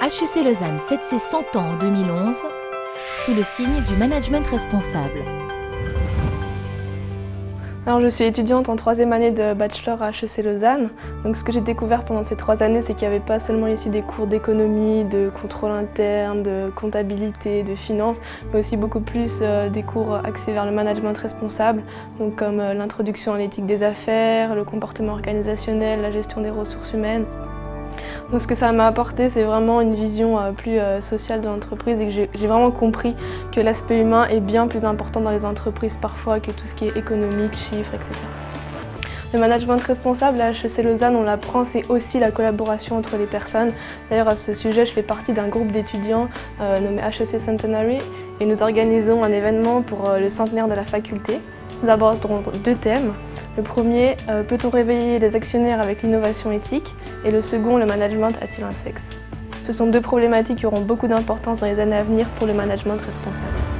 HEC Lausanne fête ses 100 ans en 2011 sous le signe du management responsable. Alors, je suis étudiante en troisième année de bachelor à HEC Lausanne. Donc, ce que j'ai découvert pendant ces trois années, c'est qu'il n'y avait pas seulement ici des cours d'économie, de contrôle interne, de comptabilité, de finance, mais aussi beaucoup plus euh, des cours axés vers le management responsable, comme euh, l'introduction à l'éthique des affaires, le comportement organisationnel, la gestion des ressources humaines. Donc ce que ça m'a apporté, c'est vraiment une vision euh, plus euh, sociale de l'entreprise et que j'ai vraiment compris que l'aspect humain est bien plus important dans les entreprises parfois que tout ce qui est économique, chiffres, etc. Le management responsable à HEC Lausanne, on l'apprend, c'est aussi la collaboration entre les personnes. D'ailleurs, à ce sujet, je fais partie d'un groupe d'étudiants euh, nommé HEC Centenary et nous organisons un événement pour le centenaire de la faculté. Nous abordons deux thèmes. Le premier, euh, peut-on réveiller les actionnaires avec l'innovation éthique? Et le second, le management a-t-il un sexe? Ce sont deux problématiques qui auront beaucoup d'importance dans les années à venir pour le management responsable.